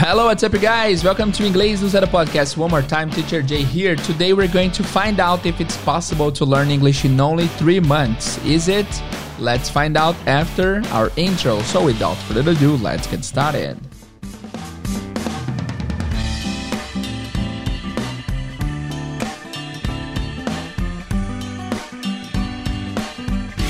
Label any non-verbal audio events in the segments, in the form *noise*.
Hello, what's up, guys? Welcome to Inglês do Zero Podcast. One more time, Teacher Jay here. Today, we're going to find out if it's possible to learn English in only three months. Is it? Let's find out after our intro. So, without further ado, let's get started.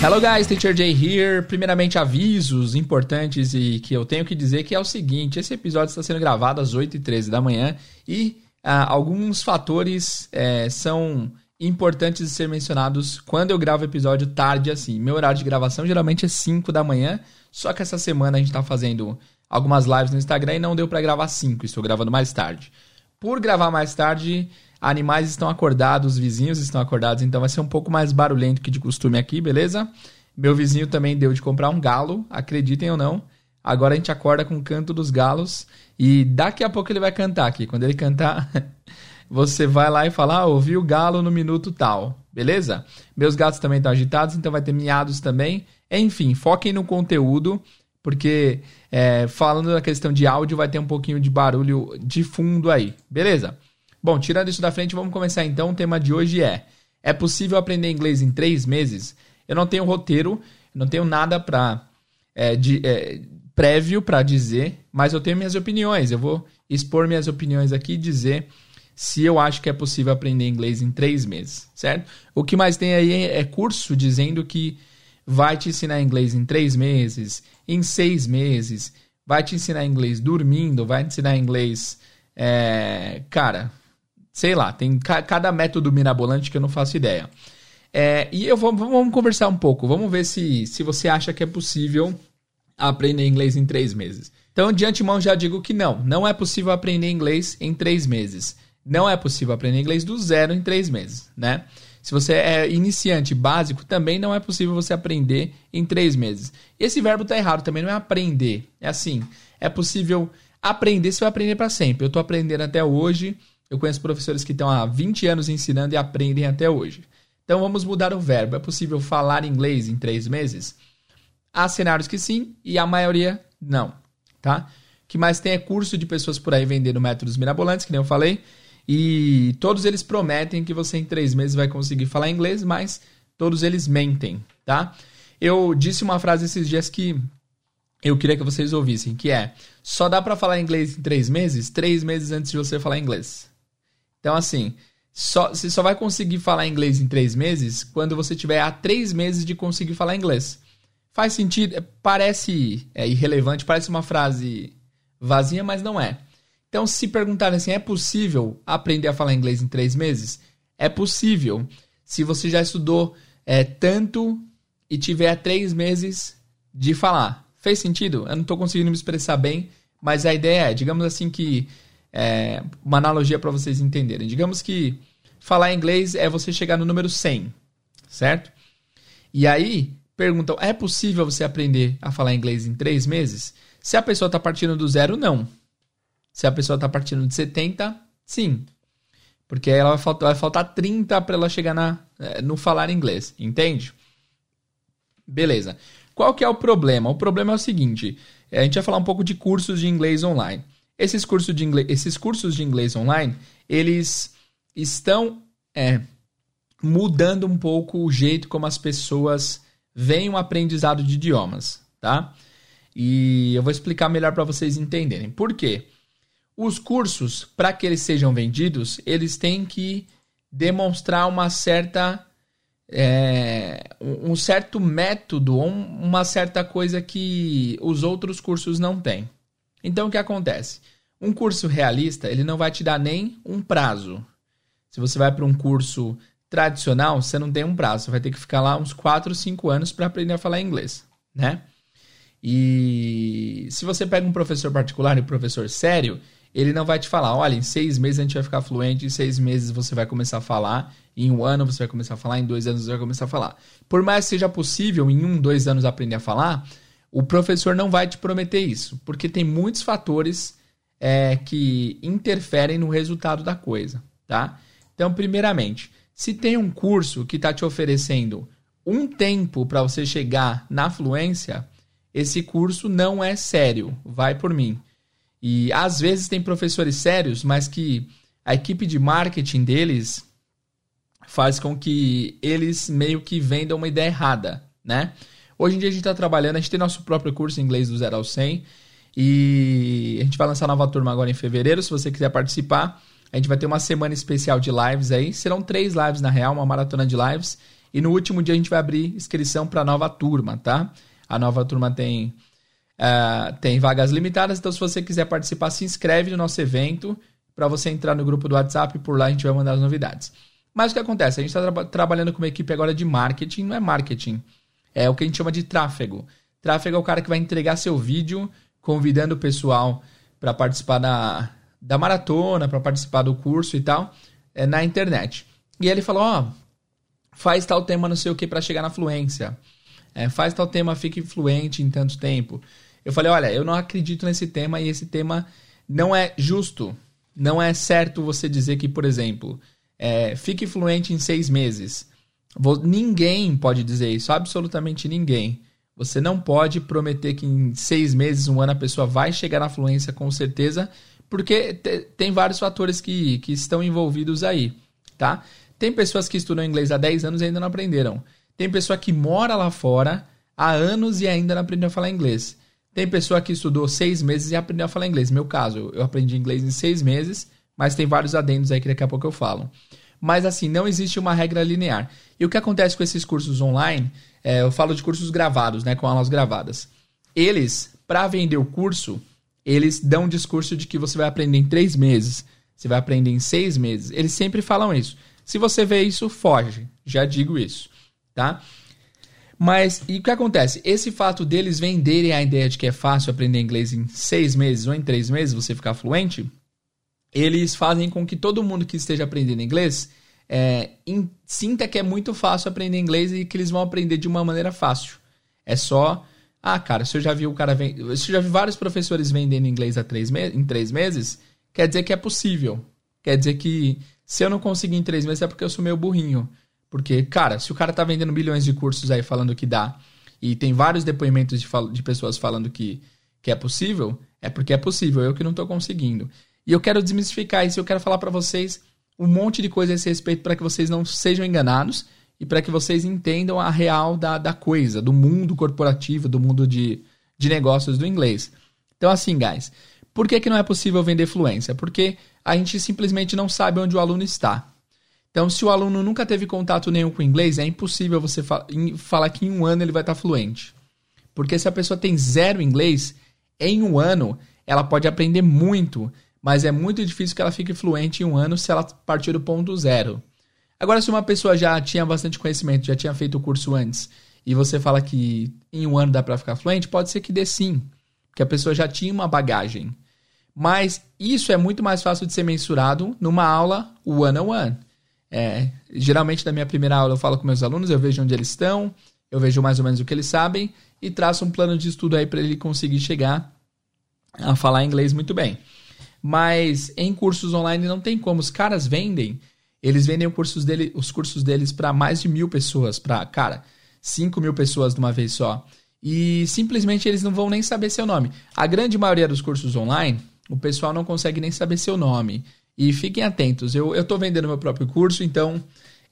Hello guys, Teacher Jay here. Primeiramente, avisos importantes e que eu tenho que dizer que é o seguinte: esse episódio está sendo gravado às 8h13 da manhã e ah, alguns fatores eh, são importantes de ser mencionados quando eu gravo episódio tarde assim. Meu horário de gravação geralmente é 5 da manhã, só que essa semana a gente está fazendo algumas lives no Instagram e não deu para gravar 5, estou gravando mais tarde. Por gravar mais tarde, Animais estão acordados, os vizinhos estão acordados, então vai ser um pouco mais barulhento que de costume aqui, beleza? Meu vizinho também deu de comprar um galo, acreditem ou não. Agora a gente acorda com o canto dos galos e daqui a pouco ele vai cantar aqui. Quando ele cantar, *laughs* você vai lá e fala: ah, ouvi o galo no minuto tal, beleza? Meus gatos também estão agitados, então vai ter miados também. Enfim, foquem no conteúdo, porque é, falando da questão de áudio, vai ter um pouquinho de barulho de fundo aí, beleza? Bom, tirando isso da frente, vamos começar então. O tema de hoje é: é possível aprender inglês em três meses? Eu não tenho roteiro, não tenho nada para é, é, prévio para dizer, mas eu tenho minhas opiniões. Eu vou expor minhas opiniões aqui e dizer se eu acho que é possível aprender inglês em três meses, certo? O que mais tem aí é curso dizendo que vai te ensinar inglês em três meses, em seis meses, vai te ensinar inglês dormindo, vai te ensinar inglês. É, cara, Sei lá, tem ca cada método mirabolante que eu não faço ideia. É, e eu vou, vamos conversar um pouco. Vamos ver se, se você acha que é possível aprender inglês em três meses. Então, de antemão, já digo que não. Não é possível aprender inglês em três meses. Não é possível aprender inglês do zero em três meses, né? Se você é iniciante básico, também não é possível você aprender em três meses. Esse verbo está errado, também não é aprender. É assim, é possível aprender, você vai aprender para sempre. Eu estou aprendendo até hoje, eu conheço professores que estão há 20 anos ensinando e aprendem até hoje. Então vamos mudar o verbo. É possível falar inglês em três meses? Há cenários que sim e a maioria não, tá? O que mais tem é curso de pessoas por aí vendendo métodos mirabolantes, que nem eu falei. E todos eles prometem que você em três meses vai conseguir falar inglês, mas todos eles mentem, tá? Eu disse uma frase esses dias que eu queria que vocês ouvissem, que é: só dá para falar inglês em três meses, três meses antes de você falar inglês. Então, assim, só, você só vai conseguir falar inglês em três meses quando você tiver há três meses de conseguir falar inglês. Faz sentido, é, parece é, irrelevante, parece uma frase vazia, mas não é. Então, se perguntarem assim, é possível aprender a falar inglês em três meses? É possível. Se você já estudou é, tanto e tiver três meses de falar. Fez sentido? Eu não estou conseguindo me expressar bem, mas a ideia é, digamos assim que é, uma analogia para vocês entenderem. Digamos que falar inglês é você chegar no número 100, certo? E aí perguntam: é possível você aprender a falar inglês em três meses? Se a pessoa está partindo do zero, não. Se a pessoa está partindo de 70, sim. Porque ela vai faltar, vai faltar 30 para ela chegar na, é, no falar inglês, entende? Beleza. Qual que é o problema? O problema é o seguinte: a gente vai falar um pouco de cursos de inglês online. Esses cursos de inglês, esses cursos de inglês online, eles estão é, mudando um pouco o jeito como as pessoas veem o aprendizado de idiomas, tá? E eu vou explicar melhor para vocês entenderem. Por quê? Os cursos, para que eles sejam vendidos, eles têm que demonstrar uma certa é, um certo método, uma certa coisa que os outros cursos não têm. Então o que acontece? Um curso realista, ele não vai te dar nem um prazo. Se você vai para um curso tradicional, você não tem um prazo, você vai ter que ficar lá uns 4, 5 anos para aprender a falar inglês, né? E se você pega um professor particular e um professor sério, ele não vai te falar, olha, em seis meses a gente vai ficar fluente, em seis meses você vai começar a falar, em um ano você vai começar a falar, em dois anos você vai começar a falar. Por mais que seja possível em um, dois anos aprender a falar, o professor não vai te prometer isso, porque tem muitos fatores é, que interferem no resultado da coisa, tá? Então, primeiramente, se tem um curso que está te oferecendo um tempo para você chegar na fluência, esse curso não é sério, vai por mim. E às vezes tem professores sérios, mas que a equipe de marketing deles faz com que eles meio que vendam uma ideia errada, né? Hoje em dia a gente está trabalhando, a gente tem nosso próprio curso em inglês do 0 ao 100 e a gente vai lançar nova turma agora em fevereiro. Se você quiser participar, a gente vai ter uma semana especial de lives aí. Serão três lives na real, uma maratona de lives. E no último dia a gente vai abrir inscrição para a nova turma, tá? A nova turma tem, uh, tem vagas limitadas, então se você quiser participar, se inscreve no nosso evento para você entrar no grupo do WhatsApp. Por lá a gente vai mandar as novidades. Mas o que acontece? A gente está tra trabalhando com uma equipe agora de marketing, não é marketing, é o que a gente chama de tráfego. Tráfego é o cara que vai entregar seu vídeo convidando o pessoal para participar da, da maratona, para participar do curso e tal, é, na internet. E ele falou: Ó, faz tal tema não sei o que para chegar na fluência. É, faz tal tema, fique fluente em tanto tempo. Eu falei: Olha, eu não acredito nesse tema e esse tema não é justo. Não é certo você dizer que, por exemplo, é, fique fluente em seis meses. Ninguém pode dizer isso, absolutamente ninguém. Você não pode prometer que em seis meses, um ano, a pessoa vai chegar na fluência com certeza, porque tem vários fatores que, que estão envolvidos aí, tá? Tem pessoas que estudam inglês há 10 anos e ainda não aprenderam. Tem pessoa que mora lá fora há anos e ainda não aprendeu a falar inglês. Tem pessoa que estudou seis meses e aprendeu a falar inglês. Meu caso, eu aprendi inglês em seis meses, mas tem vários adendos aí que daqui a pouco eu falo. Mas assim, não existe uma regra linear. E o que acontece com esses cursos online é, eu falo de cursos gravados, né, com aulas gravadas. Eles, para vender o curso, eles dão um discurso de que você vai aprender em três meses, você vai aprender em seis meses. Eles sempre falam isso. Se você vê isso, foge. Já digo isso, tá? Mas e o que acontece? Esse fato deles venderem a ideia de que é fácil aprender inglês em seis meses ou em três meses você ficar fluente, eles fazem com que todo mundo que esteja aprendendo inglês é, in, sinta que é muito fácil aprender inglês e que eles vão aprender de uma maneira fácil. É só. Ah, cara, se eu já vi o cara. Vem, se eu já vi vários professores vendendo inglês há três em três meses, quer dizer que é possível. Quer dizer que se eu não conseguir em três meses é porque eu sou meio burrinho. Porque, cara, se o cara tá vendendo milhões de cursos aí falando que dá, e tem vários depoimentos de, de pessoas falando que, que é possível, é porque é possível, eu que não tô conseguindo. E eu quero desmistificar isso, eu quero falar para vocês um monte de coisa a esse respeito para que vocês não sejam enganados e para que vocês entendam a real da, da coisa, do mundo corporativo, do mundo de, de negócios do inglês. Então, assim, guys, por que, que não é possível vender fluência? Porque a gente simplesmente não sabe onde o aluno está. Então, se o aluno nunca teve contato nenhum com inglês, é impossível você falar que em um ano ele vai estar fluente. Porque se a pessoa tem zero inglês, em um ano ela pode aprender muito mas é muito difícil que ela fique fluente em um ano se ela partir do ponto zero. Agora, se uma pessoa já tinha bastante conhecimento, já tinha feito o curso antes, e você fala que em um ano dá para ficar fluente, pode ser que dê sim, porque a pessoa já tinha uma bagagem. Mas isso é muito mais fácil de ser mensurado numa aula one-on-one. É, geralmente, na minha primeira aula, eu falo com meus alunos, eu vejo onde eles estão, eu vejo mais ou menos o que eles sabem e traço um plano de estudo aí para ele conseguir chegar a falar inglês muito bem. Mas em cursos online não tem como. Os caras vendem, eles vendem cursos dele, os cursos deles para mais de mil pessoas, para, cara, 5 mil pessoas de uma vez só. E simplesmente eles não vão nem saber seu nome. A grande maioria dos cursos online, o pessoal não consegue nem saber seu nome. E fiquem atentos, eu estou vendendo meu próprio curso, então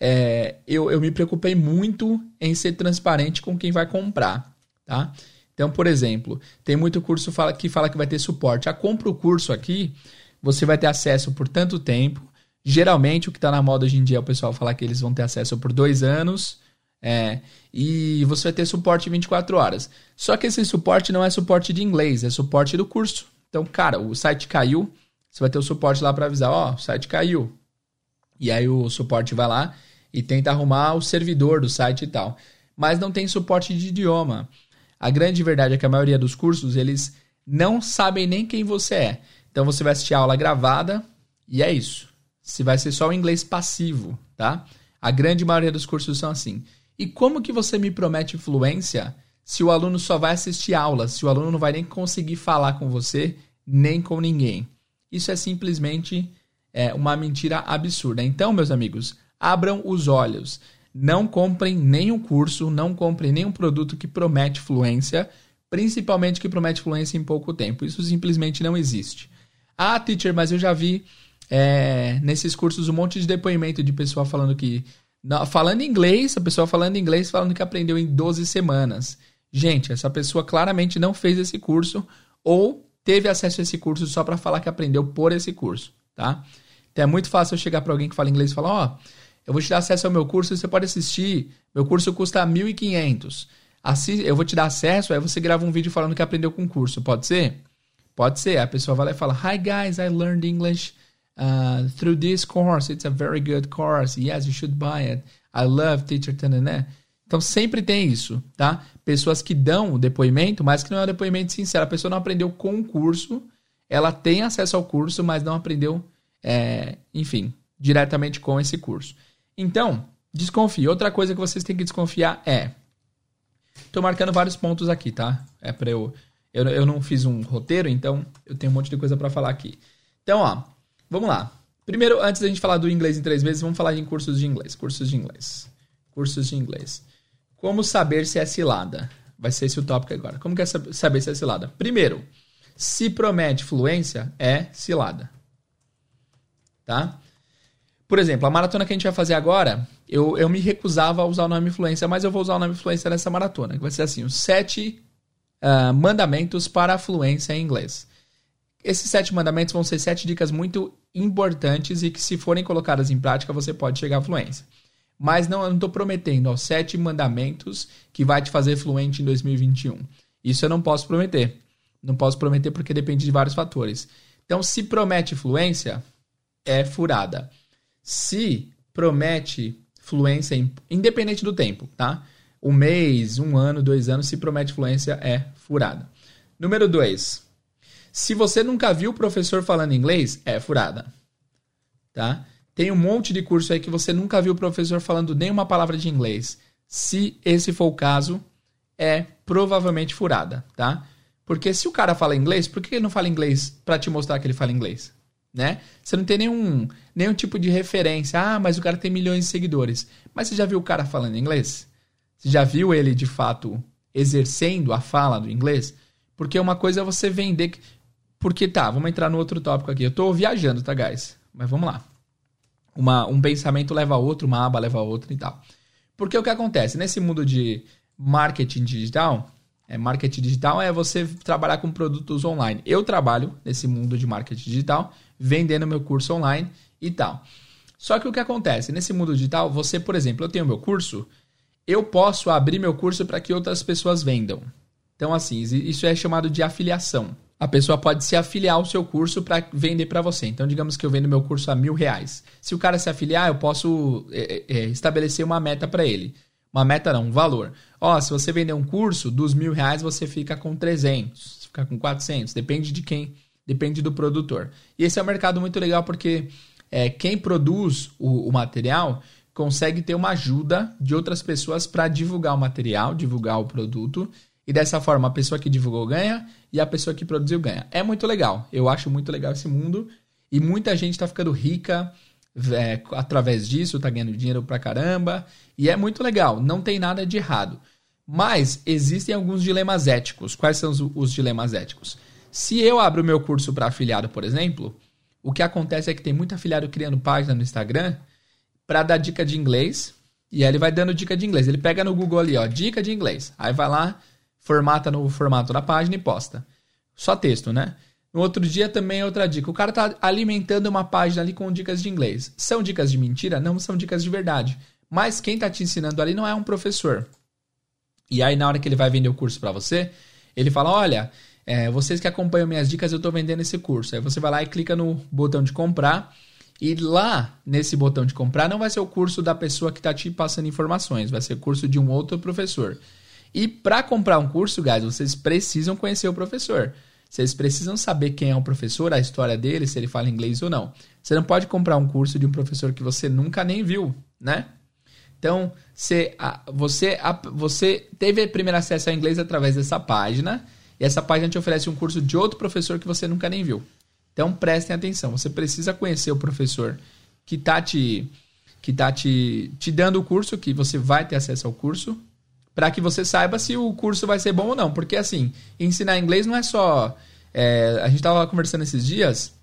é, eu, eu me preocupei muito em ser transparente com quem vai comprar, tá? Então, por exemplo, tem muito curso que fala que vai ter suporte. Ah, compra o curso aqui, você vai ter acesso por tanto tempo. Geralmente, o que está na moda hoje em dia é o pessoal falar que eles vão ter acesso por dois anos. É, e você vai ter suporte 24 horas. Só que esse suporte não é suporte de inglês, é suporte do curso. Então, cara, o site caiu, você vai ter o suporte lá para avisar, ó, oh, o site caiu. E aí o suporte vai lá e tenta arrumar o servidor do site e tal. Mas não tem suporte de idioma. A grande verdade é que a maioria dos cursos, eles não sabem nem quem você é. Então você vai assistir a aula gravada e é isso. Se vai ser só o inglês passivo, tá? A grande maioria dos cursos são assim. E como que você me promete fluência se o aluno só vai assistir aulas, se o aluno não vai nem conseguir falar com você, nem com ninguém? Isso é simplesmente é, uma mentira absurda. Então, meus amigos, abram os olhos. Não comprem nenhum curso, não comprem nenhum produto que promete fluência, principalmente que promete fluência em pouco tempo. Isso simplesmente não existe. Ah, teacher, mas eu já vi é, nesses cursos um monte de depoimento de pessoa falando que. Falando inglês, a pessoa falando inglês, falando que aprendeu em 12 semanas. Gente, essa pessoa claramente não fez esse curso ou teve acesso a esse curso só para falar que aprendeu por esse curso, tá? Então é muito fácil eu chegar para alguém que fala inglês e falar: Ó, oh, eu vou te dar acesso ao meu curso você pode assistir. Meu curso custa 1.500 eu vou te dar acesso, aí você grava um vídeo falando que aprendeu com o curso. Pode ser? Pode ser. A pessoa vai lá e fala: Hi guys, I learned English uh, through this course. It's a very good course. Yes, you should buy it. I love teacher Tanané. Então sempre tem isso, tá? Pessoas que dão o depoimento, mas que não é um depoimento sincero. A pessoa não aprendeu com o curso, ela tem acesso ao curso, mas não aprendeu, é, enfim, diretamente com esse curso. Então, desconfie. Outra coisa que vocês têm que desconfiar é Tô marcando vários pontos aqui, tá? É para eu, eu. Eu não fiz um roteiro, então eu tenho um monte de coisa para falar aqui. Então, ó, vamos lá. Primeiro, antes da gente falar do inglês em três vezes, vamos falar em cursos de inglês. Cursos de inglês. Cursos de inglês. Como saber se é cilada? Vai ser esse o tópico agora. Como que é saber se é cilada? Primeiro, se promete fluência, é cilada. Tá? Por exemplo, a maratona que a gente vai fazer agora, eu, eu me recusava a usar o nome influência, mas eu vou usar o nome influência nessa maratona, que vai ser assim: os sete uh, mandamentos para a fluência em inglês. Esses sete mandamentos vão ser sete dicas muito importantes e que, se forem colocadas em prática, você pode chegar à fluência. Mas não, eu não estou prometendo os sete mandamentos que vai te fazer fluente em 2021. Isso eu não posso prometer. Não posso prometer porque depende de vários fatores. Então, se promete fluência, é furada se promete fluência, independente do tempo, tá? Um mês, um ano, dois anos, se promete fluência, é furada. Número dois, se você nunca viu o professor falando inglês, é furada, tá? Tem um monte de curso aí que você nunca viu o professor falando nenhuma palavra de inglês. Se esse for o caso, é provavelmente furada, tá? Porque se o cara fala inglês, por que ele não fala inglês para te mostrar que ele fala inglês? Né? Você não tem nenhum, nenhum tipo de referência. Ah, mas o cara tem milhões de seguidores. Mas você já viu o cara falando inglês? Você já viu ele de fato exercendo a fala do inglês? Porque uma coisa é você vender. Porque tá, vamos entrar no outro tópico aqui. Eu tô viajando, tá, guys? Mas vamos lá. Uma, um pensamento leva a outro, uma aba leva a outra e tal. Porque o que acontece? Nesse mundo de marketing digital, é, marketing digital é você trabalhar com produtos online. Eu trabalho nesse mundo de marketing digital vendendo meu curso online e tal. Só que o que acontece? Nesse mundo digital, você, por exemplo, eu tenho meu curso, eu posso abrir meu curso para que outras pessoas vendam. Então, assim, isso é chamado de afiliação. A pessoa pode se afiliar ao seu curso para vender para você. Então, digamos que eu vendo meu curso a mil reais. Se o cara se afiliar, eu posso é, é, é estabelecer uma meta para ele. Uma meta não, um valor. Ó, se você vender um curso, dos mil reais você fica com 300, fica com 400. Depende de quem depende do produtor. E esse é um mercado muito legal porque é, quem produz o, o material consegue ter uma ajuda de outras pessoas para divulgar o material, divulgar o produto. E dessa forma, a pessoa que divulgou ganha e a pessoa que produziu ganha. É muito legal. Eu acho muito legal esse mundo. E muita gente está ficando rica é, através disso, está ganhando dinheiro pra caramba. E é muito legal. Não tem nada de errado. Mas existem alguns dilemas éticos. Quais são os, os dilemas éticos? Se eu abro o meu curso para afiliado, por exemplo, o que acontece é que tem muito afiliado criando página no Instagram para dar dica de inglês. E aí ele vai dando dica de inglês. Ele pega no Google ali, ó, dica de inglês. Aí vai lá, formata no formato da página e posta. Só texto, né? No outro dia também é outra dica. O cara tá alimentando uma página ali com dicas de inglês. São dicas de mentira? Não são dicas de verdade. Mas quem tá te ensinando ali não é um professor. E aí na hora que ele vai vender o curso para você, ele fala: "Olha, é, vocês que acompanham minhas dicas, eu estou vendendo esse curso. Aí você vai lá e clica no botão de comprar. E lá, nesse botão de comprar, não vai ser o curso da pessoa que está te passando informações, vai ser o curso de um outro professor. E para comprar um curso, guys, vocês precisam conhecer o professor. Vocês precisam saber quem é o professor, a história dele, se ele fala inglês ou não. Você não pode comprar um curso de um professor que você nunca nem viu, né? Então, você, você, você teve primeiro acesso ao inglês através dessa página e essa página te oferece um curso de outro professor que você nunca nem viu. Então prestem atenção, você precisa conhecer o professor que está te, que tá te, te dando o curso, que você vai ter acesso ao curso, para que você saiba se o curso vai ser bom ou não. Porque, assim, ensinar inglês não é só. É, a gente estava conversando esses dias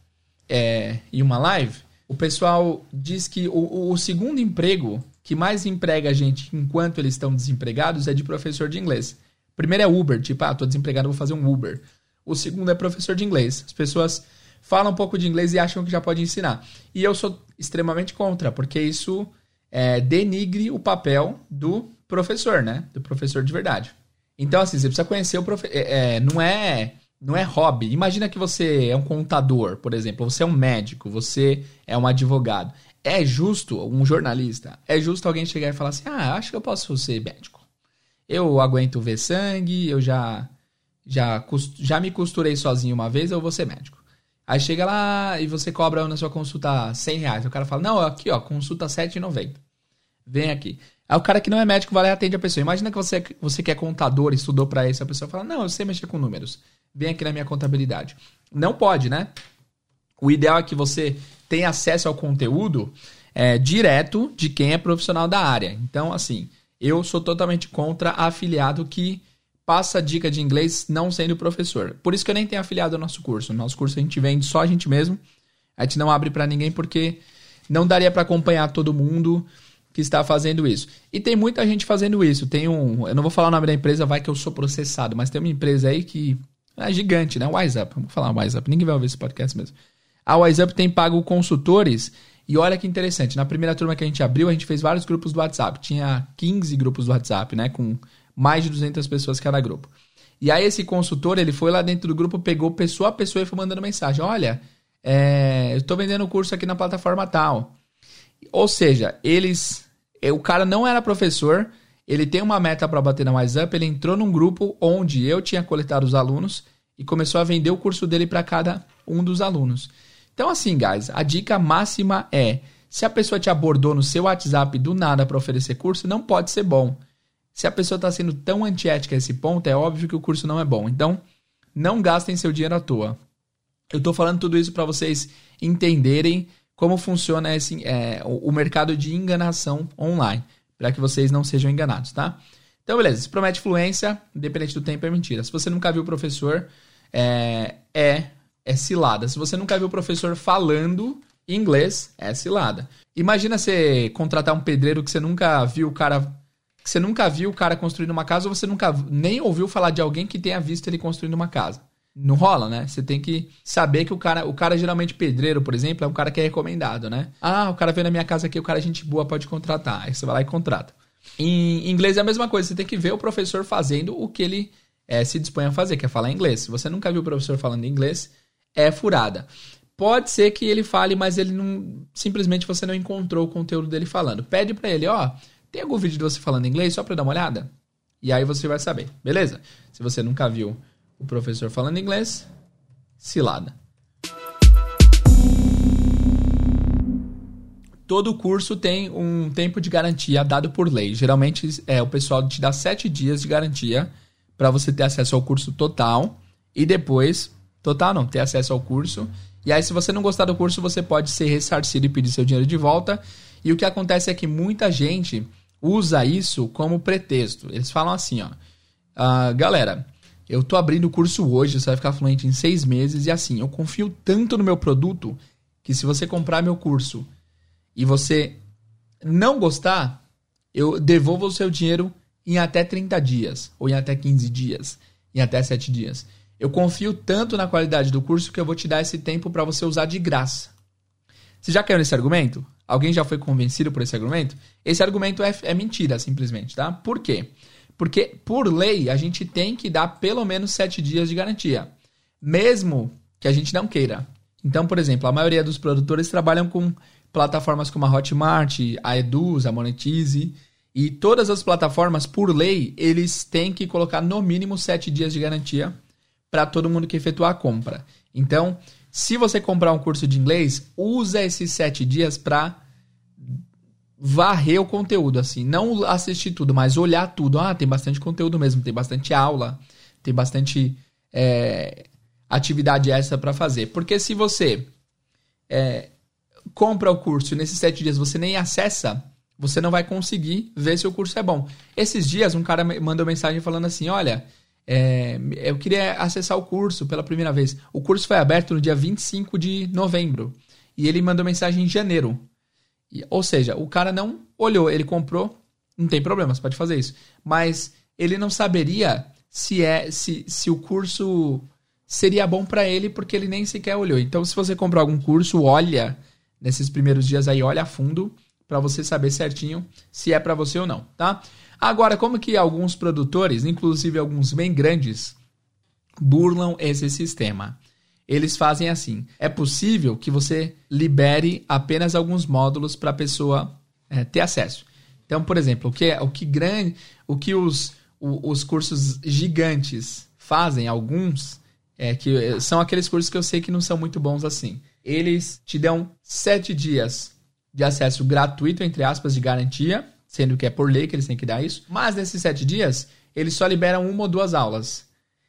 é, em uma live. O pessoal diz que o, o segundo emprego que mais emprega a gente enquanto eles estão desempregados é de professor de inglês. Primeiro é Uber, tipo, ah, tô desempregado, vou fazer um Uber. O segundo é professor de inglês. As pessoas falam um pouco de inglês e acham que já pode ensinar. E eu sou extremamente contra, porque isso é, denigre o papel do professor, né? Do professor de verdade. Então, assim, você precisa conhecer o professor. É, é, não é não é hobby. Imagina que você é um contador, por exemplo, você é um médico, você é um advogado. É justo, um jornalista, é justo alguém chegar e falar assim: ah, acho que eu posso ser médico. Eu aguento ver sangue, eu já, já, já me costurei sozinho uma vez, eu vou ser médico. Aí chega lá e você cobra na sua consulta 100 reais. O cara fala: não, aqui ó, consulta 7,90. Vem aqui. Aí o cara que não é médico vai lá e atende a pessoa. Imagina que você, você que é contador, estudou para isso, a pessoa fala: Não, eu sei mexer com números. Vem aqui na minha contabilidade. Não pode, né? O ideal é que você tenha acesso ao conteúdo é, direto de quem é profissional da área. Então, assim, eu sou totalmente contra afiliado que passa dica de inglês não sendo professor. Por isso que eu nem tenho afiliado ao nosso curso. No nosso curso a gente vende só a gente mesmo. A gente não abre para ninguém porque não daria para acompanhar todo mundo que está fazendo isso. E tem muita gente fazendo isso. Tem um, eu não vou falar o nome da empresa, vai que eu sou processado, mas tem uma empresa aí que é gigante, né? WiseUp. Vamos falar WiseUp. Ninguém vai ouvir esse podcast mesmo. A WiseUp tem pago consultores e olha que interessante. Na primeira turma que a gente abriu, a gente fez vários grupos do WhatsApp. Tinha 15 grupos do WhatsApp, né? Com mais de 200 pessoas cada grupo. E aí esse consultor, ele foi lá dentro do grupo, pegou pessoa a pessoa e foi mandando mensagem. Olha, é, eu estou vendendo o curso aqui na plataforma tal. Ou seja, eles. É, o cara não era professor, ele tem uma meta para bater na WhatsApp, ele entrou num grupo onde eu tinha coletado os alunos e começou a vender o curso dele para cada um dos alunos. Então, assim, guys, a dica máxima é: se a pessoa te abordou no seu WhatsApp do nada para oferecer curso, não pode ser bom. Se a pessoa está sendo tão antiética a esse ponto, é óbvio que o curso não é bom. Então, não gastem seu dinheiro à toa. Eu estou falando tudo isso para vocês entenderem como funciona esse, é, o, mercado de enganação online, para que vocês não sejam enganados, tá? Então, beleza, se promete fluência, independente do tempo, é mentira. Se você nunca viu o professor, é, é, é cilada. Se você nunca viu o professor falando inglês, é cilada. Imagina você contratar um pedreiro que você nunca viu o cara. Que você nunca viu o cara construindo uma casa, ou você nunca nem ouviu falar de alguém que tenha visto ele construindo uma casa não rola, né? Você tem que saber que o cara, o cara geralmente pedreiro, por exemplo, é um cara que é recomendado, né? Ah, o cara veio na minha casa aqui, o cara é gente boa, pode contratar. Aí você vai lá e contrata. Em inglês é a mesma coisa, você tem que ver o professor fazendo o que ele é, se dispõe a fazer, que é falar inglês. Se você nunca viu o professor falando inglês, é furada. Pode ser que ele fale, mas ele não. Simplesmente você não encontrou o conteúdo dele falando. Pede para ele, ó, tem algum vídeo de você falando inglês só pra dar uma olhada? E aí você vai saber, beleza? Se você nunca viu o professor falando inglês, cilada. Todo curso tem um tempo de garantia dado por lei. Geralmente é o pessoal te dá sete dias de garantia para você ter acesso ao curso total e depois total não ter acesso ao curso. E aí se você não gostar do curso você pode ser ressarcido e pedir seu dinheiro de volta. E o que acontece é que muita gente usa isso como pretexto. Eles falam assim, ó, uh, galera, eu tô abrindo o curso hoje, você vai ficar fluente em seis meses. E assim, eu confio tanto no meu produto que se você comprar meu curso e você não gostar, eu devolvo o seu dinheiro em até 30 dias, ou em até 15 dias, em até 7 dias. Eu confio tanto na qualidade do curso que eu vou te dar esse tempo para você usar de graça. Você já caiu nesse argumento? Alguém já foi convencido por esse argumento? Esse argumento é, é mentira, simplesmente, tá? Por quê? Porque, por lei, a gente tem que dar pelo menos sete dias de garantia. Mesmo que a gente não queira. Então, por exemplo, a maioria dos produtores trabalham com plataformas como a Hotmart, a Eduz, a Monetize. E todas as plataformas, por lei, eles têm que colocar no mínimo sete dias de garantia para todo mundo que efetuar a compra. Então, se você comprar um curso de inglês, usa esses sete dias para varrer o conteúdo, assim. Não assistir tudo, mas olhar tudo. Ah, tem bastante conteúdo mesmo, tem bastante aula, tem bastante é, atividade essa para fazer. Porque se você é, compra o curso e nesses sete dias você nem acessa você não vai conseguir ver se o curso é bom. Esses dias, um cara mandou mensagem falando assim: Olha, é, eu queria acessar o curso pela primeira vez. O curso foi aberto no dia 25 de novembro. E ele mandou mensagem em janeiro. E, ou seja, o cara não olhou, ele comprou, não tem problema, você pode fazer isso. Mas ele não saberia se é se, se o curso seria bom para ele porque ele nem sequer olhou. Então, se você comprar algum curso, olha nesses primeiros dias aí, olha a fundo para você saber certinho se é para você ou não, tá? Agora, como que alguns produtores, inclusive alguns bem grandes, burlam esse sistema? Eles fazem assim: é possível que você libere apenas alguns módulos para a pessoa é, ter acesso. Então, por exemplo, o que, o que grande, o que os, os cursos gigantes fazem, alguns, é que são aqueles cursos que eu sei que não são muito bons assim. Eles te dão sete dias de acesso gratuito, entre aspas, de garantia, sendo que é por lei que eles têm que dar isso. Mas nesses sete dias, eles só liberam uma ou duas aulas.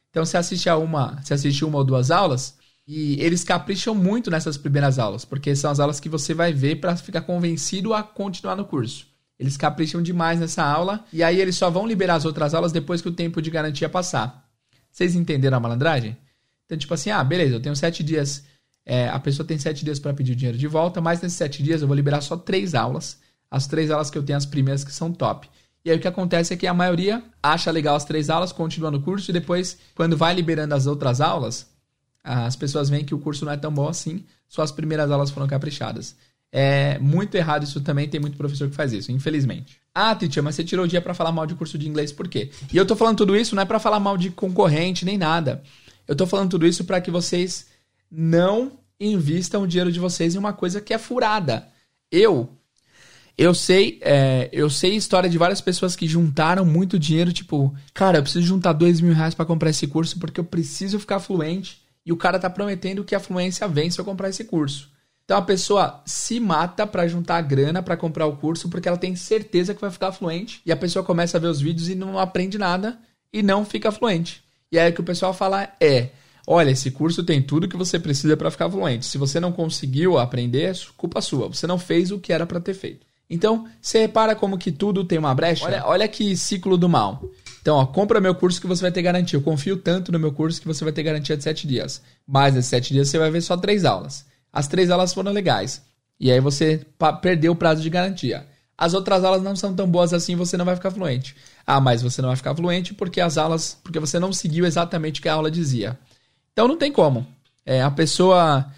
Então, você assiste a uma, você assiste uma ou duas aulas, e eles capricham muito nessas primeiras aulas, porque são as aulas que você vai ver para ficar convencido a continuar no curso. Eles capricham demais nessa aula e aí eles só vão liberar as outras aulas depois que o tempo de garantia passar. Vocês entenderam a malandragem? Então, tipo assim, ah, beleza, eu tenho sete dias. É, a pessoa tem sete dias para pedir o dinheiro de volta, mas nesses sete dias eu vou liberar só três aulas. As três aulas que eu tenho, as primeiras que são top. E aí o que acontece é que a maioria acha legal as três aulas, continua no curso e depois, quando vai liberando as outras aulas, as pessoas veem que o curso não é tão bom assim, só as primeiras aulas foram caprichadas. É muito errado isso também, tem muito professor que faz isso, infelizmente. Ah, teacher, mas você tirou o dia para falar mal de curso de inglês, por quê? E eu tô falando tudo isso não é para falar mal de concorrente nem nada. Eu tô falando tudo isso para que vocês não invistam o dinheiro de vocês em uma coisa que é furada. Eu eu sei, é, eu sei história de várias pessoas que juntaram muito dinheiro, tipo, cara, eu preciso juntar dois mil reais para comprar esse curso porque eu preciso ficar fluente e o cara tá prometendo que a fluência vem se eu comprar esse curso. Então a pessoa se mata para juntar grana para comprar o curso porque ela tem certeza que vai ficar fluente e a pessoa começa a ver os vídeos e não aprende nada e não fica fluente. E aí o que o pessoal fala é: olha, esse curso tem tudo que você precisa para ficar fluente. Se você não conseguiu aprender, culpa sua. Você não fez o que era para ter feito. Então, você repara como que tudo tem uma brecha? Olha, olha que ciclo do mal. Então, ó, compra meu curso que você vai ter garantia. Eu confio tanto no meu curso que você vai ter garantia de 7 dias. Mas nesses 7 dias você vai ver só 3 aulas. As 3 aulas foram legais. E aí você perdeu o prazo de garantia. As outras aulas não são tão boas assim, você não vai ficar fluente. Ah, mas você não vai ficar fluente porque as aulas, porque você não seguiu exatamente o que a aula dizia. Então não tem como. É, a pessoa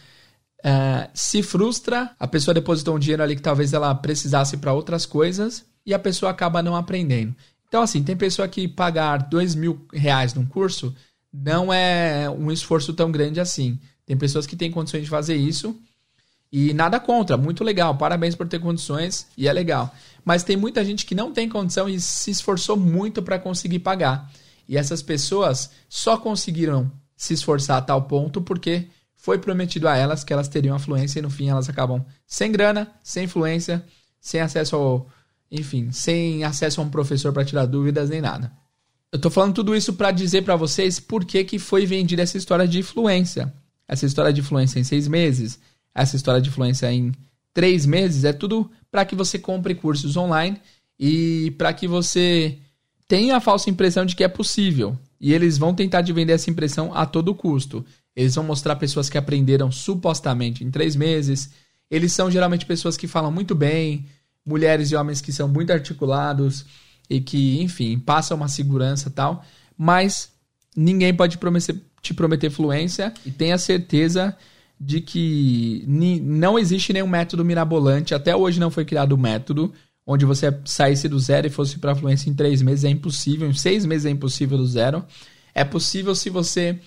é, se frustra, a pessoa depositou um dinheiro ali que talvez ela precisasse para outras coisas e a pessoa acaba não aprendendo. Então, assim, tem pessoa que pagar dois mil reais num curso não é um esforço tão grande assim. Tem pessoas que têm condições de fazer isso e nada contra, muito legal, parabéns por ter condições e é legal. Mas tem muita gente que não tem condição e se esforçou muito para conseguir pagar. E essas pessoas só conseguiram se esforçar a tal ponto porque foi prometido a elas que elas teriam afluência e no fim elas acabam sem grana, sem influência, sem acesso ao, enfim, sem acesso a um professor para tirar dúvidas nem nada. Eu tô falando tudo isso para dizer para vocês por que, que foi vendida essa história de influência. Essa história de influência em seis meses, essa história de influência em três meses, é tudo para que você compre cursos online e para que você tenha a falsa impressão de que é possível. E eles vão tentar te vender essa impressão a todo custo. Eles vão mostrar pessoas que aprenderam supostamente em três meses. Eles são geralmente pessoas que falam muito bem, mulheres e homens que são muito articulados e que, enfim, passam uma segurança tal. Mas ninguém pode te prometer fluência e tenha certeza de que não existe nenhum método mirabolante. Até hoje não foi criado um método onde você saísse do zero e fosse para fluência em três meses. É impossível. Em seis meses é impossível do zero. É possível se você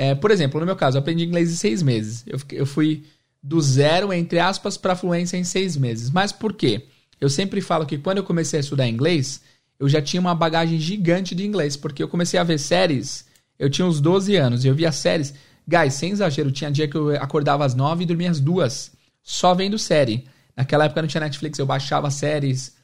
é, por exemplo, no meu caso, eu aprendi inglês em seis meses. Eu, eu fui do zero, entre aspas, para fluência em seis meses. Mas por quê? Eu sempre falo que quando eu comecei a estudar inglês, eu já tinha uma bagagem gigante de inglês, porque eu comecei a ver séries, eu tinha uns 12 anos, e eu via séries. Guys, sem exagero, tinha dia que eu acordava às 9 e dormia às 2, só vendo série. Naquela época não tinha Netflix, eu baixava séries,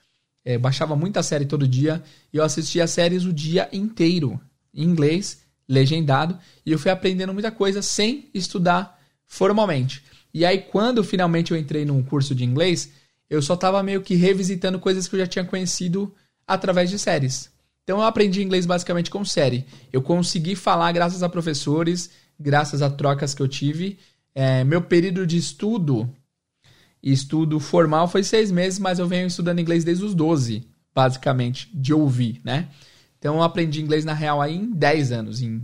é, baixava muita série todo dia, e eu assistia séries o dia inteiro, em inglês, legendado, e eu fui aprendendo muita coisa sem estudar formalmente. E aí, quando finalmente eu entrei num curso de inglês, eu só estava meio que revisitando coisas que eu já tinha conhecido através de séries. Então eu aprendi inglês basicamente com série. Eu consegui falar graças a professores, graças a trocas que eu tive. É, meu período de estudo, estudo formal foi seis meses, mas eu venho estudando inglês desde os 12, basicamente, de ouvir, né? Então eu aprendi inglês na real aí em 10 anos, em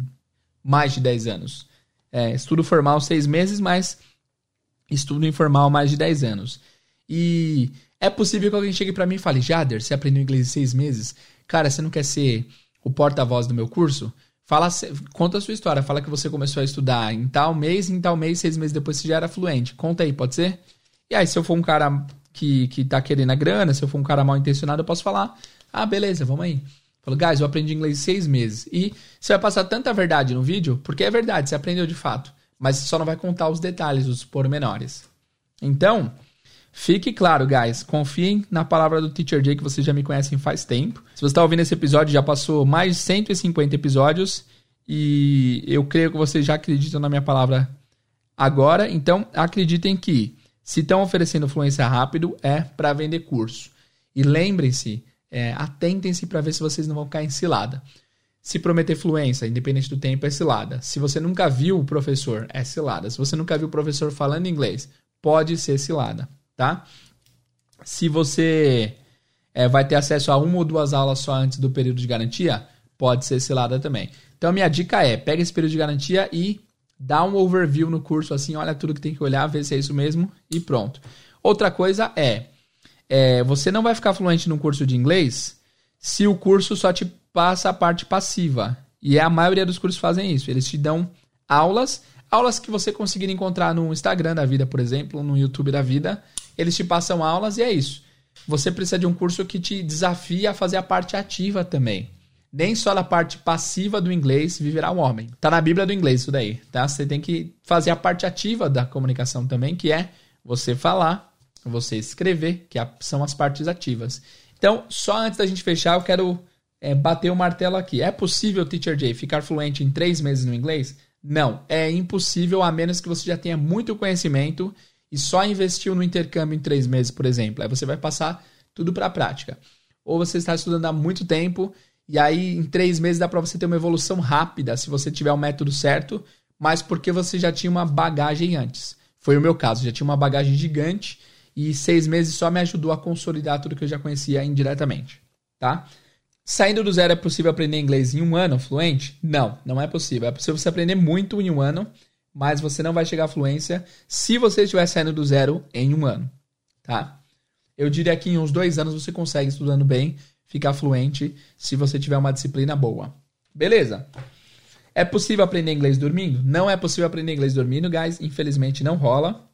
mais de 10 anos. É, estudo formal seis meses, mas estudo informal mais de 10 anos. E é possível que alguém chegue para mim e fale: Jader, você aprendeu inglês em seis meses? Cara, você não quer ser o porta-voz do meu curso? Fala, conta a sua história. Fala que você começou a estudar em tal mês, em tal mês, seis meses depois você já era fluente. Conta aí, pode ser? E aí, se eu for um cara que, que tá querendo a grana, se eu for um cara mal intencionado, eu posso falar: ah, beleza, vamos aí. Falo, guys, eu aprendi inglês seis meses. E você vai passar tanta verdade no vídeo, porque é verdade, você aprendeu de fato. Mas só não vai contar os detalhes, os pormenores. Então, Fique claro, guys, confiem na palavra do Teacher Jay que vocês já me conhecem faz tempo. Se você está ouvindo esse episódio, já passou mais de 150 episódios e eu creio que vocês já acreditam na minha palavra agora. Então, acreditem que se estão oferecendo fluência rápido, é para vender curso. E lembrem-se, é, atentem-se para ver se vocês não vão cair em cilada. Se prometer fluência, independente do tempo, é cilada. Se você nunca viu o professor, é cilada. Se você nunca viu o professor falando inglês, pode ser cilada tá? Se você é, vai ter acesso a uma ou duas aulas só antes do período de garantia, pode ser selada também. Então, minha dica é, pega esse período de garantia e dá um overview no curso, assim, olha tudo que tem que olhar, ver se é isso mesmo e pronto. Outra coisa é, é você não vai ficar fluente num curso de inglês se o curso só te passa a parte passiva. E a maioria dos cursos fazem isso. Eles te dão aulas, aulas que você conseguir encontrar no Instagram da vida, por exemplo, no YouTube da vida, eles te passam aulas e é isso. Você precisa de um curso que te desafia a fazer a parte ativa também. Nem só na parte passiva do inglês viverá um homem. Tá na Bíblia do inglês isso daí, tá? Você tem que fazer a parte ativa da comunicação também, que é você falar, você escrever, que são as partes ativas. Então, só antes da gente fechar, eu quero é, bater o martelo aqui. É possível, Teacher Jay, ficar fluente em três meses no inglês? Não, é impossível a menos que você já tenha muito conhecimento e só investiu no intercâmbio em três meses, por exemplo. Aí você vai passar tudo para a prática. Ou você está estudando há muito tempo e aí em três meses dá para você ter uma evolução rápida se você tiver o método certo, mas porque você já tinha uma bagagem antes. Foi o meu caso, já tinha uma bagagem gigante e seis meses só me ajudou a consolidar tudo que eu já conhecia indiretamente, tá? Saindo do zero é possível aprender inglês em um ano fluente? Não, não é possível. É possível você aprender muito em um ano mas você não vai chegar à fluência se você estiver saindo do zero em um ano, tá? Eu diria que em uns dois anos você consegue, estudando bem, ficar fluente se você tiver uma disciplina boa. Beleza? É possível aprender inglês dormindo? Não é possível aprender inglês dormindo, guys. Infelizmente não rola.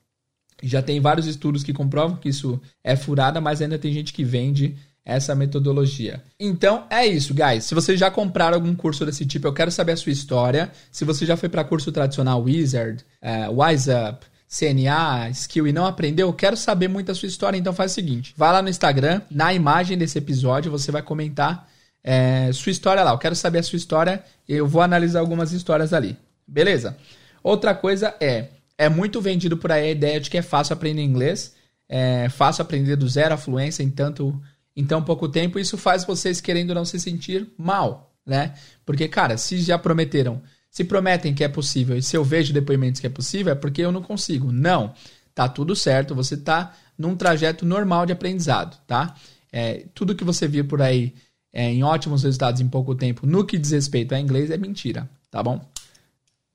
Já tem vários estudos que comprovam que isso é furada, mas ainda tem gente que vende essa metodologia. Então é isso, guys. Se vocês já compraram algum curso desse tipo, eu quero saber a sua história. Se você já foi para curso tradicional Wizard, uh, Wise Up, CNA, Skill e não aprendeu, eu quero saber muito a sua história. Então faz o seguinte: vai lá no Instagram, na imagem desse episódio, você vai comentar é, sua história lá. Eu quero saber a sua história e eu vou analisar algumas histórias ali. Beleza? Outra coisa é, é muito vendido por aí a ideia de que é fácil aprender inglês, é fácil aprender do zero a fluência em tanto em tão pouco tempo, isso faz vocês querendo não se sentir mal, né? Porque, cara, se já prometeram, se prometem que é possível e se eu vejo depoimentos que é possível, é porque eu não consigo. Não, tá tudo certo, você tá num trajeto normal de aprendizado, tá? É, tudo que você viu por aí é, em ótimos resultados em pouco tempo, no que diz respeito a inglês, é mentira, tá bom?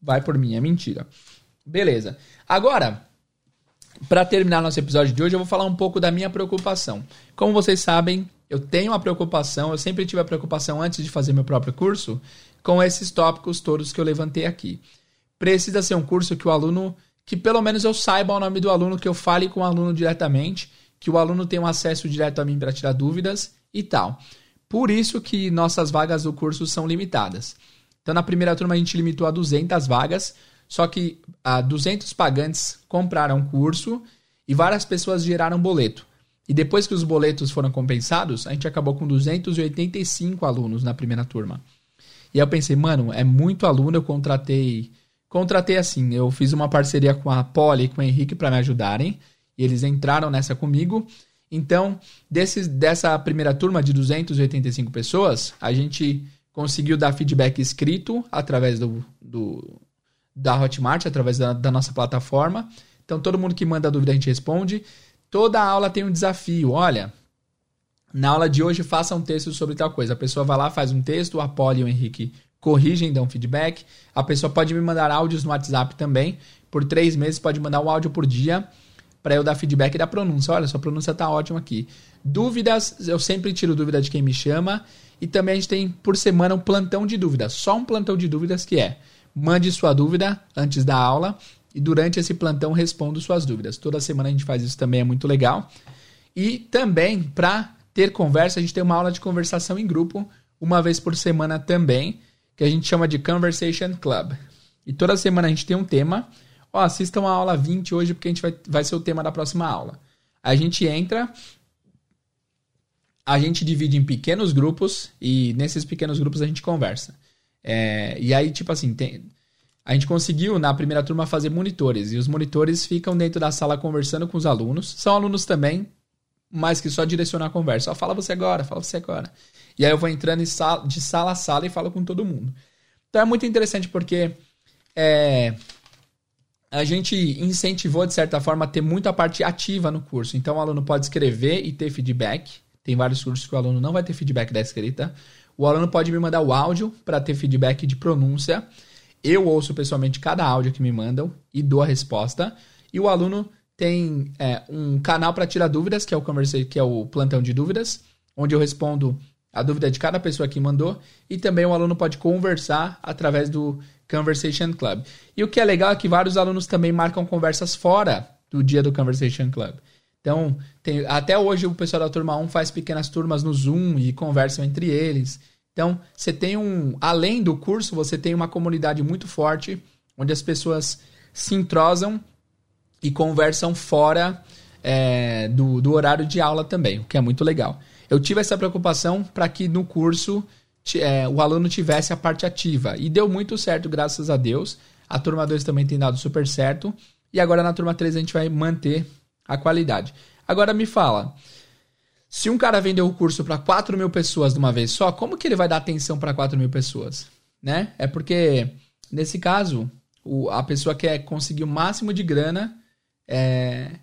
Vai por mim, é mentira. Beleza. Agora, para terminar nosso episódio de hoje, eu vou falar um pouco da minha preocupação. Como vocês sabem, eu tenho uma preocupação, eu sempre tive a preocupação antes de fazer meu próprio curso, com esses tópicos todos que eu levantei aqui. Precisa ser um curso que o aluno, que pelo menos eu saiba o nome do aluno, que eu fale com o aluno diretamente, que o aluno tenha um acesso direto a mim para tirar dúvidas e tal. Por isso que nossas vagas do curso são limitadas. Então, na primeira turma, a gente limitou a 200 vagas, só que ah, 200 pagantes compraram curso e várias pessoas geraram boleto. E depois que os boletos foram compensados, a gente acabou com 285 alunos na primeira turma. E eu pensei, mano, é muito aluno, eu contratei. Contratei assim, eu fiz uma parceria com a Poli e com o Henrique para me ajudarem. E eles entraram nessa comigo. Então, desses, dessa primeira turma de 285 pessoas, a gente conseguiu dar feedback escrito através do, do da Hotmart, através da, da, nossa plataforma. Então, todo mundo que manda dúvida a gente responde. Toda aula tem um desafio. Olha, na aula de hoje faça um texto sobre tal coisa. A pessoa vai lá, faz um texto, o Apolo e o Henrique corrigem, dão feedback. A pessoa pode me mandar áudios no WhatsApp também. Por três meses, pode mandar um áudio por dia para eu dar feedback da pronúncia. Olha, sua pronúncia tá ótima aqui. Dúvidas, eu sempre tiro dúvida de quem me chama. E também a gente tem por semana um plantão de dúvidas. Só um plantão de dúvidas que é: mande sua dúvida antes da aula e durante esse plantão respondo suas dúvidas. Toda semana a gente faz isso também, é muito legal. E também, para ter conversa, a gente tem uma aula de conversação em grupo, uma vez por semana também, que a gente chama de Conversation Club. E toda semana a gente tem um tema. Ó, assistam a aula 20 hoje, porque a gente vai, vai ser o tema da próxima aula. A gente entra, a gente divide em pequenos grupos e nesses pequenos grupos a gente conversa. É, e aí, tipo assim, tem, a gente conseguiu na primeira turma fazer monitores e os monitores ficam dentro da sala conversando com os alunos. São alunos também, mas que só direcionam a conversa. Ó, fala você agora, fala você agora. E aí eu vou entrando sala, de sala a sala e falo com todo mundo. Então é muito interessante porque é, a gente incentivou, de certa forma, a ter muita parte ativa no curso. Então o aluno pode escrever e ter feedback. Tem vários cursos que o aluno não vai ter feedback da escrita. O aluno pode me mandar o áudio para ter feedback de pronúncia. Eu ouço pessoalmente cada áudio que me mandam e dou a resposta. E o aluno tem é, um canal para tirar dúvidas, que é o Conversei, que é o plantão de dúvidas, onde eu respondo a dúvida de cada pessoa que mandou. E também o aluno pode conversar através do Conversation Club. E o que é legal é que vários alunos também marcam conversas fora do dia do Conversation Club. Então, tem, até hoje o pessoal da turma 1 faz pequenas turmas no Zoom e conversam entre eles. Então, você tem um. Além do curso, você tem uma comunidade muito forte, onde as pessoas se entrosam e conversam fora é, do, do horário de aula também, o que é muito legal. Eu tive essa preocupação para que no curso é, o aluno tivesse a parte ativa. E deu muito certo, graças a Deus. A turma 2 também tem dado super certo. E agora na turma 3 a gente vai manter a qualidade. Agora me fala, se um cara vendeu o curso para 4 mil pessoas de uma vez só, como que ele vai dar atenção para 4 mil pessoas? Né? É porque, nesse caso, o, a pessoa quer conseguir o máximo de grana. É,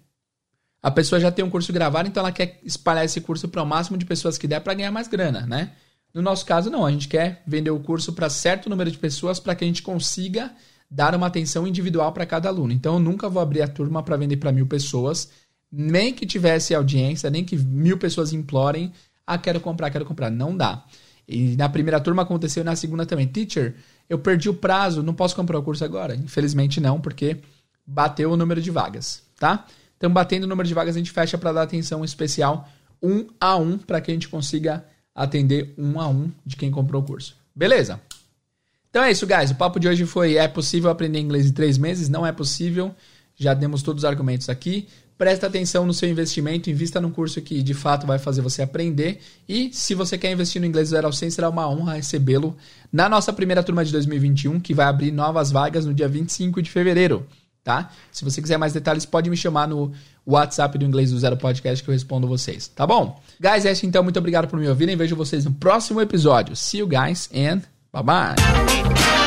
a pessoa já tem um curso gravado, então ela quer espalhar esse curso para o máximo de pessoas que der para ganhar mais grana, né? No nosso caso, não. A gente quer vender o curso para certo número de pessoas para que a gente consiga dar uma atenção individual para cada aluno. Então, eu nunca vou abrir a turma para vender para mil pessoas, nem que tivesse audiência, nem que mil pessoas implorem, ah, quero comprar, quero comprar. Não dá. E na primeira turma aconteceu e na segunda também. Teacher, eu perdi o prazo, não posso comprar o curso agora? Infelizmente não, porque bateu o número de vagas, tá? Então, batendo o número de vagas, a gente fecha para dar atenção especial um a um para que a gente consiga atender um a um de quem comprou o curso. Beleza? Então é isso, guys. O papo de hoje foi: é possível aprender inglês em três meses? Não é possível. Já demos todos os argumentos aqui. Presta atenção no seu investimento, invista num curso que de fato vai fazer você aprender. E se você quer investir no inglês do zero ao 100, será uma honra recebê-lo na nossa primeira turma de 2021, que vai abrir novas vagas no dia 25 de fevereiro. Tá? Se você quiser mais detalhes, pode me chamar no WhatsApp do Inglês do Zero Podcast que eu respondo vocês, tá bom? Guys, é isso então. Muito obrigado por me ouvirem. Vejo vocês no próximo episódio. See you guys and Bye bye.